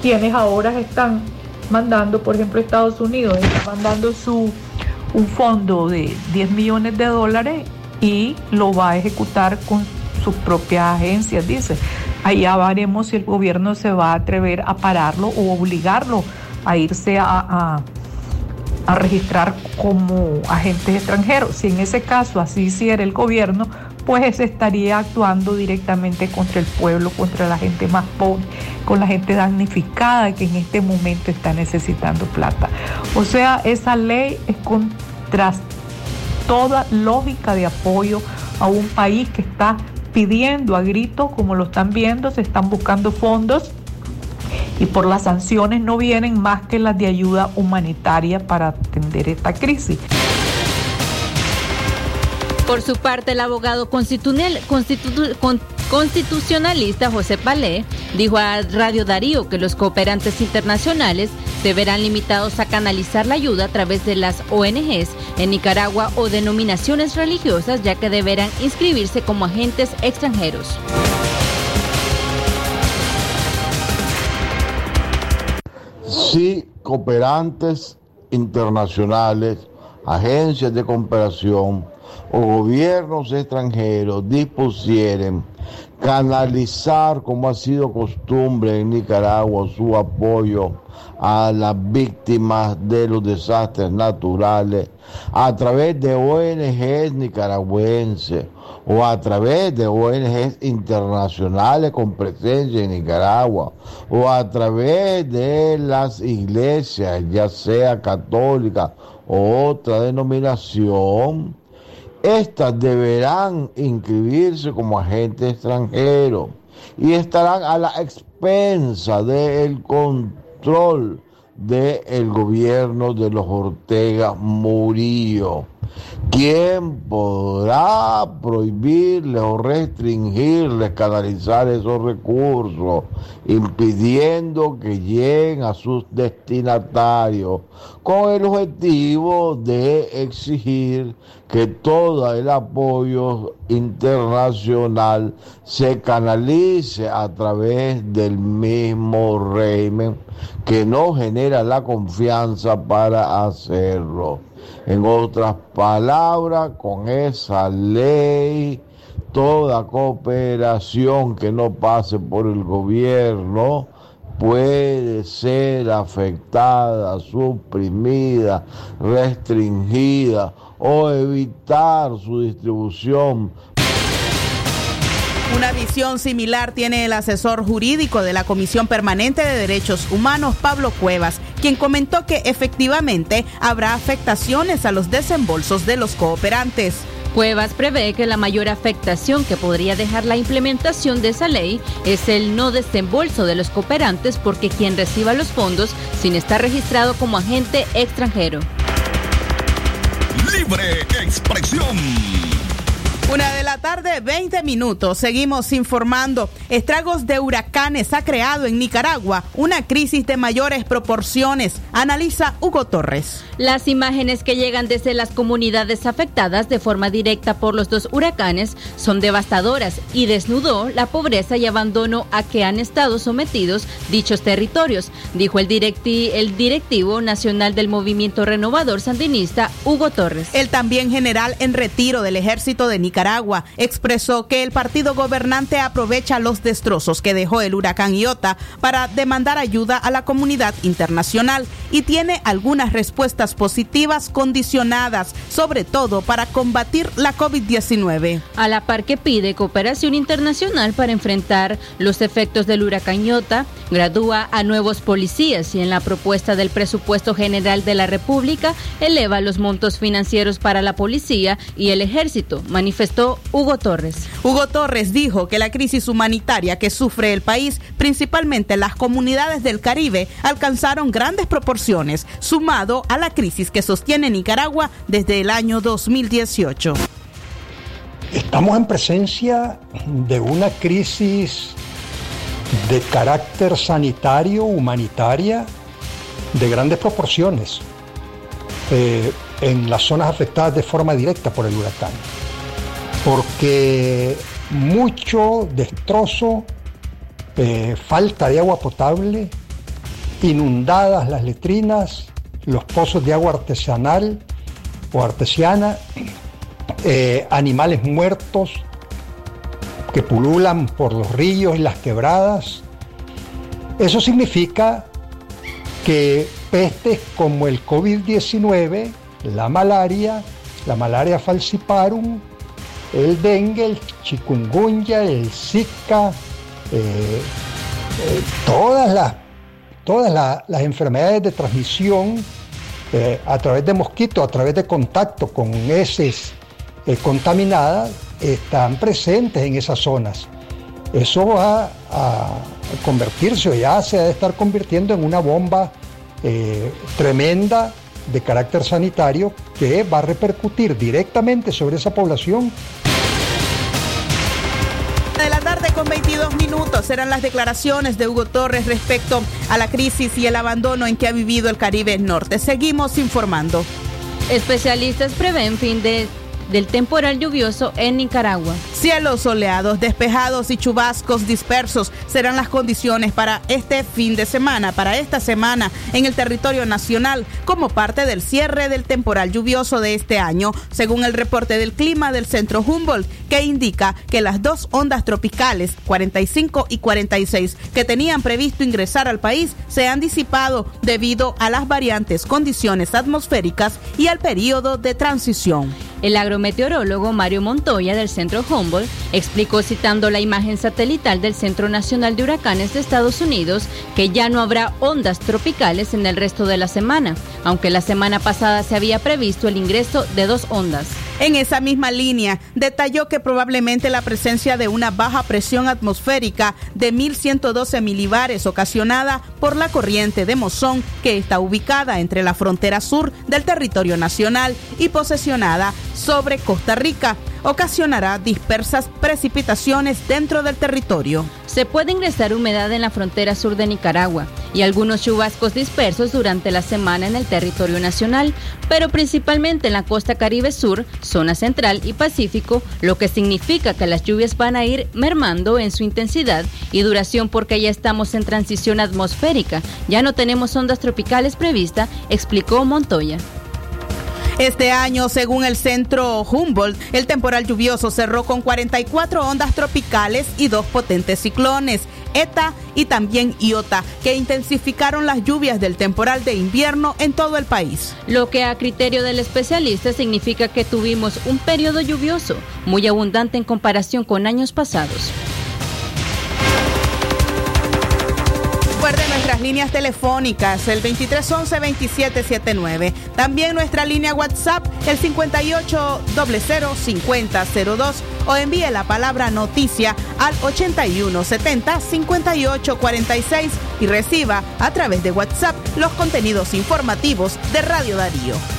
quienes ahora están mandando, por ejemplo, Estados Unidos está mandando su, un fondo de 10 millones de dólares y lo va a ejecutar con sus propias agencias, dice. Allá veremos si el gobierno se va a atrever a pararlo o obligarlo a irse a a registrar como agentes extranjeros. Si en ese caso así hiciera el gobierno, pues se estaría actuando directamente contra el pueblo, contra la gente más pobre, con la gente damnificada que en este momento está necesitando plata. O sea, esa ley es contra toda lógica de apoyo a un país que está pidiendo a gritos, como lo están viendo, se están buscando fondos y por las sanciones no vienen más que las de ayuda humanitaria para atender esta crisis. Por su parte, el abogado constitucional, constitucionalista José Palé dijo a Radio Darío que los cooperantes internacionales se verán limitados a canalizar la ayuda a través de las ONGs en Nicaragua o denominaciones religiosas, ya que deberán inscribirse como agentes extranjeros. Si cooperantes internacionales, agencias de cooperación o gobiernos extranjeros dispusieren canalizar, como ha sido costumbre en Nicaragua, su apoyo a las víctimas de los desastres naturales a través de ONGs nicaragüenses o a través de ONGs internacionales con presencia en Nicaragua o a través de las iglesias, ya sea católica o otra denominación, estas deberán inscribirse como agentes extranjeros y estarán a la expensa del control del gobierno de los Ortega Murillo. ¿Quién podrá prohibirles o restringirles canalizar esos recursos, impidiendo que lleguen a sus destinatarios, con el objetivo de exigir que todo el apoyo internacional se canalice a través del mismo régimen que no genera la confianza para hacerlo? En otras palabras, con esa ley, toda cooperación que no pase por el gobierno puede ser afectada, suprimida, restringida o evitar su distribución una visión similar tiene el asesor jurídico de la Comisión Permanente de Derechos Humanos, Pablo Cuevas, quien comentó que efectivamente habrá afectaciones a los desembolsos de los cooperantes. Cuevas prevé que la mayor afectación que podría dejar la implementación de esa ley es el no desembolso de los cooperantes porque quien reciba los fondos sin estar registrado como agente extranjero. Libre expresión. Una de la tarde, 20 minutos. Seguimos informando. Estragos de huracanes ha creado en Nicaragua una crisis de mayores proporciones. Analiza Hugo Torres. Las imágenes que llegan desde las comunidades afectadas de forma directa por los dos huracanes son devastadoras y desnudó la pobreza y abandono a que han estado sometidos dichos territorios, dijo el, directi el directivo nacional del movimiento renovador sandinista, Hugo Torres. El también general en retiro del ejército de Nicaragua Nicaragua, expresó que el partido gobernante aprovecha los destrozos que dejó el huracán Iota para demandar ayuda a la comunidad internacional y tiene algunas respuestas positivas condicionadas, sobre todo para combatir la COVID-19. A la par que pide cooperación internacional para enfrentar los efectos del huracán Iota, gradúa a nuevos policías y en la propuesta del presupuesto general de la República eleva los montos financieros para la policía y el ejército, Hugo Torres. Hugo Torres dijo que la crisis humanitaria que sufre el país, principalmente las comunidades del Caribe, alcanzaron grandes proporciones, sumado a la crisis que sostiene Nicaragua desde el año 2018. Estamos en presencia de una crisis de carácter sanitario, humanitaria, de grandes proporciones eh, en las zonas afectadas de forma directa por el huracán porque mucho destrozo, eh, falta de agua potable, inundadas las letrinas, los pozos de agua artesanal o artesiana, eh, animales muertos que pululan por los ríos y las quebradas. Eso significa que pestes como el COVID-19, la malaria, la malaria falciparum, el dengue, el chikungunya, el zika, eh, eh, todas, las, todas las enfermedades de transmisión eh, a través de mosquitos, a través de contacto con heces contaminadas, están presentes en esas zonas. Eso va a convertirse o ya se ha de estar convirtiendo en una bomba tremenda de carácter sanitario que va a repercutir directamente sobre esa población. De la tarde con 22 minutos eran las declaraciones de Hugo Torres respecto a la crisis y el abandono en que ha vivido el Caribe Norte. Seguimos informando. Especialistas prevén fin de del temporal lluvioso en Nicaragua. Cielos soleados, despejados y chubascos dispersos serán las condiciones para este fin de semana, para esta semana en el territorio nacional, como parte del cierre del temporal lluvioso de este año, según el reporte del clima del Centro Humboldt, que indica que las dos ondas tropicales, 45 y 46, que tenían previsto ingresar al país, se han disipado debido a las variantes condiciones atmosféricas y al periodo de transición. El agrometeorólogo Mario Montoya del Centro Humboldt explicó citando la imagen satelital del Centro Nacional de Huracanes de Estados Unidos que ya no habrá ondas tropicales en el resto de la semana, aunque la semana pasada se había previsto el ingreso de dos ondas. En esa misma línea, detalló que probablemente la presencia de una baja presión atmosférica de 1112 milibares ocasionada por la corriente de Mozón, que está ubicada entre la frontera sur del territorio nacional y posesionada sobre Costa Rica, ocasionará dispersas precipitaciones dentro del territorio. Se puede ingresar humedad en la frontera sur de Nicaragua y algunos chubascos dispersos durante la semana en el territorio nacional, pero principalmente en la costa caribe sur, zona central y pacífico, lo que significa que las lluvias van a ir mermando en su intensidad y duración porque ya estamos en transición atmosférica, ya no tenemos ondas tropicales previstas, explicó Montoya. Este año, según el centro Humboldt, el temporal lluvioso cerró con 44 ondas tropicales y dos potentes ciclones. ETA y también IOTA, que intensificaron las lluvias del temporal de invierno en todo el país. Lo que a criterio del especialista significa que tuvimos un periodo lluvioso muy abundante en comparación con años pasados. Nuestras líneas telefónicas, el 2311-2779. También nuestra línea WhatsApp, el 58005002 o envíe la palabra noticia al 8170-5846 y reciba a través de WhatsApp los contenidos informativos de Radio Darío.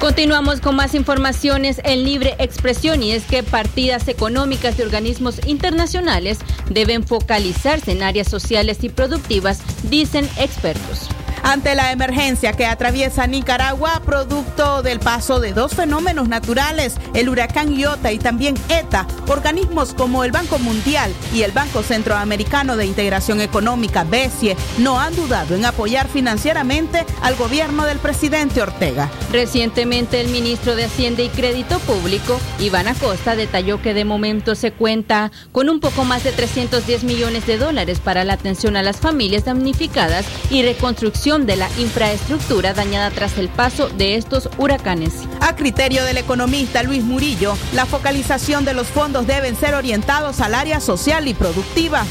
Continuamos con más informaciones en libre expresión y es que partidas económicas de organismos internacionales deben focalizarse en áreas sociales y productivas, dicen expertos ante la emergencia que atraviesa Nicaragua, producto del paso de dos fenómenos naturales, el huracán Iota y también ETA, organismos como el Banco Mundial y el Banco Centroamericano de Integración Económica, BESIE, no han dudado en apoyar financieramente al gobierno del presidente Ortega. Recientemente, el ministro de Hacienda y Crédito Público, Iván Acosta, detalló que de momento se cuenta con un poco más de 310 millones de dólares para la atención a las familias damnificadas y reconstrucción de la infraestructura dañada tras el paso de estos huracanes. A criterio del economista Luis Murillo, la focalización de los fondos deben ser orientados al área social y productiva.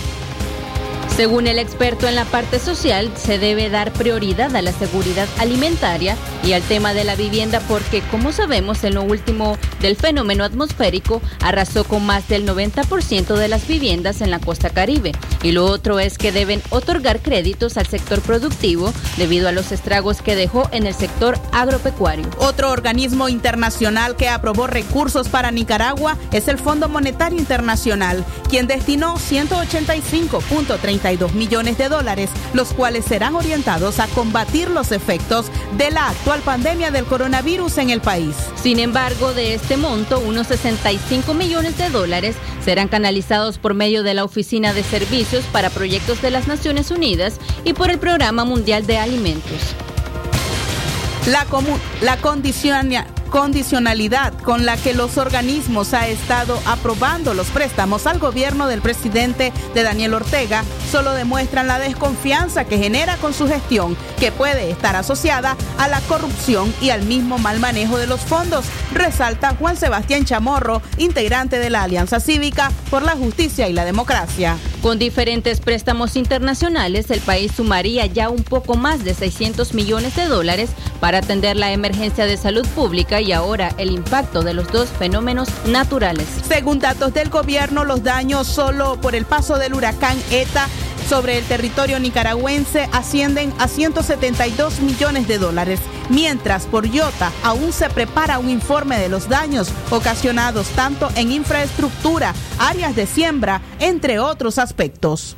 Según el experto en la parte social, se debe dar prioridad a la seguridad alimentaria y al tema de la vivienda porque, como sabemos, en lo último del fenómeno atmosférico arrasó con más del 90% de las viviendas en la costa caribe. Y lo otro es que deben otorgar créditos al sector productivo debido a los estragos que dejó en el sector agropecuario. Otro organismo internacional que aprobó recursos para Nicaragua es el Fondo Monetario Internacional, quien destinó 185.30 millones de dólares, los cuales serán orientados a combatir los efectos de la actual pandemia del coronavirus en el país. Sin embargo, de este monto, unos 65 millones de dólares serán canalizados por medio de la Oficina de Servicios para Proyectos de las Naciones Unidas y por el Programa Mundial de Alimentos. La, la condicionalidad con la que los organismos ha estado aprobando los préstamos al gobierno del presidente de Daniel Ortega solo demuestran la desconfianza que genera con su gestión, que puede estar asociada a la corrupción y al mismo mal manejo de los fondos, resalta Juan Sebastián Chamorro, integrante de la Alianza Cívica por la Justicia y la Democracia. Con diferentes préstamos internacionales, el país sumaría ya un poco más de 600 millones de dólares para atender la emergencia de salud pública ahora el impacto de los dos fenómenos naturales. Según datos del gobierno, los daños solo por el paso del huracán ETA sobre el territorio nicaragüense ascienden a 172 millones de dólares, mientras por IOTA aún se prepara un informe de los daños ocasionados tanto en infraestructura, áreas de siembra, entre otros aspectos.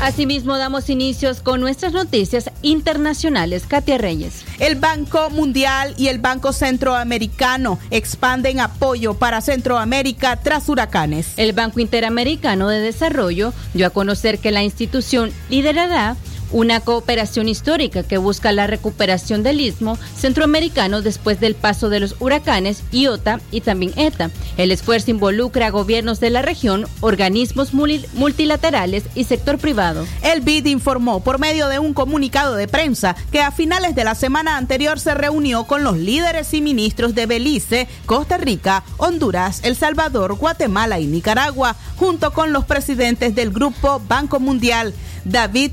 Asimismo, damos inicios con nuestras noticias internacionales. Katia Reyes. El Banco Mundial y el Banco Centroamericano expanden apoyo para Centroamérica tras huracanes. El Banco Interamericano de Desarrollo dio a conocer que la institución liderará una cooperación histórica que busca la recuperación del istmo centroamericano después del paso de los huracanes Iota y también ETA. El esfuerzo involucra a gobiernos de la región, organismos multilaterales y sector privado. El BID informó por medio de un comunicado de prensa que a finales de la semana anterior se reunió con los líderes y ministros de Belice, Costa Rica, Honduras, El Salvador, Guatemala y Nicaragua, junto con los presidentes del Grupo Banco Mundial. David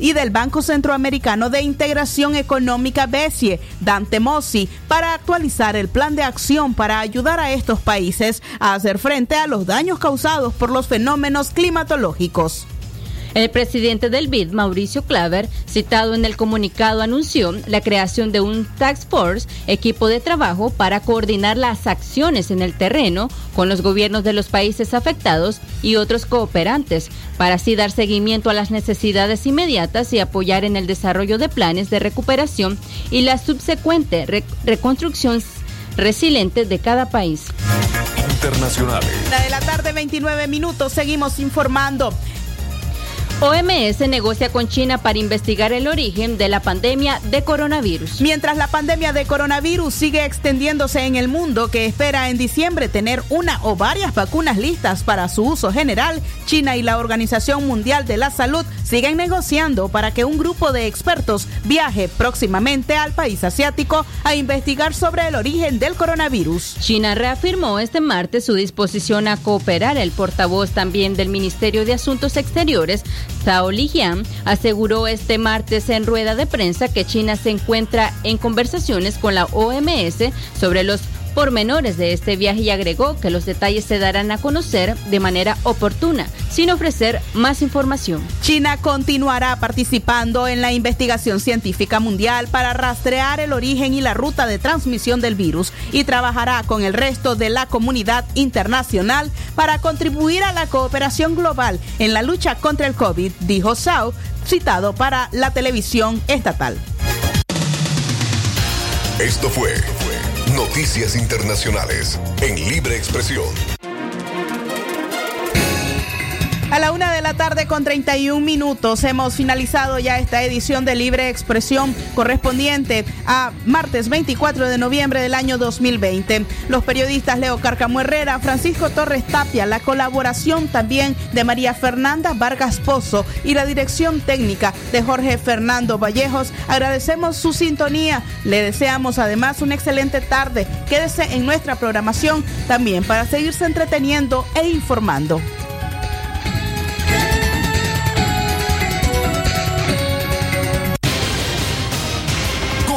Y del Banco Centroamericano de Integración Económica BESIE, Dante Mossi, para actualizar el plan de acción para ayudar a estos países a hacer frente a los daños causados por los fenómenos climatológicos. El presidente del BID, Mauricio Claver, citado en el comunicado, anunció la creación de un Task Force, equipo de trabajo para coordinar las acciones en el terreno con los gobiernos de los países afectados y otros cooperantes, para así dar seguimiento a las necesidades inmediatas y apoyar en el desarrollo de planes de recuperación y la subsecuente reconstrucción resiliente de cada país. Internacionales. La de la tarde, 29 minutos, seguimos informando. OMS negocia con China para investigar el origen de la pandemia de coronavirus. Mientras la pandemia de coronavirus sigue extendiéndose en el mundo, que espera en diciembre tener una o varias vacunas listas para su uso general, China y la Organización Mundial de la Salud siguen negociando para que un grupo de expertos viaje próximamente al país asiático a investigar sobre el origen del coronavirus. China reafirmó este martes su disposición a cooperar. El portavoz también del Ministerio de Asuntos Exteriores, Zhao Lijian, aseguró este martes en rueda de prensa que China se encuentra en conversaciones con la OMS sobre los pormenores de este viaje y agregó que los detalles se darán a conocer de manera oportuna, sin ofrecer más información. China continuará participando en la investigación científica mundial para rastrear el origen y la ruta de transmisión del virus y trabajará con el resto de la comunidad internacional para contribuir a la cooperación global en la lucha contra el COVID, dijo Zhao, citado para la televisión estatal. Esto fue Noticias Internacionales en Libre Expresión. A la una de la tarde con 31 minutos hemos finalizado ya esta edición de Libre Expresión correspondiente a martes 24 de noviembre del año 2020. Los periodistas Leo Carcamo Herrera, Francisco Torres Tapia, la colaboración también de María Fernanda Vargas Pozo y la dirección técnica de Jorge Fernando Vallejos. Agradecemos su sintonía. Le deseamos además una excelente tarde. Quédese en nuestra programación también para seguirse entreteniendo e informando.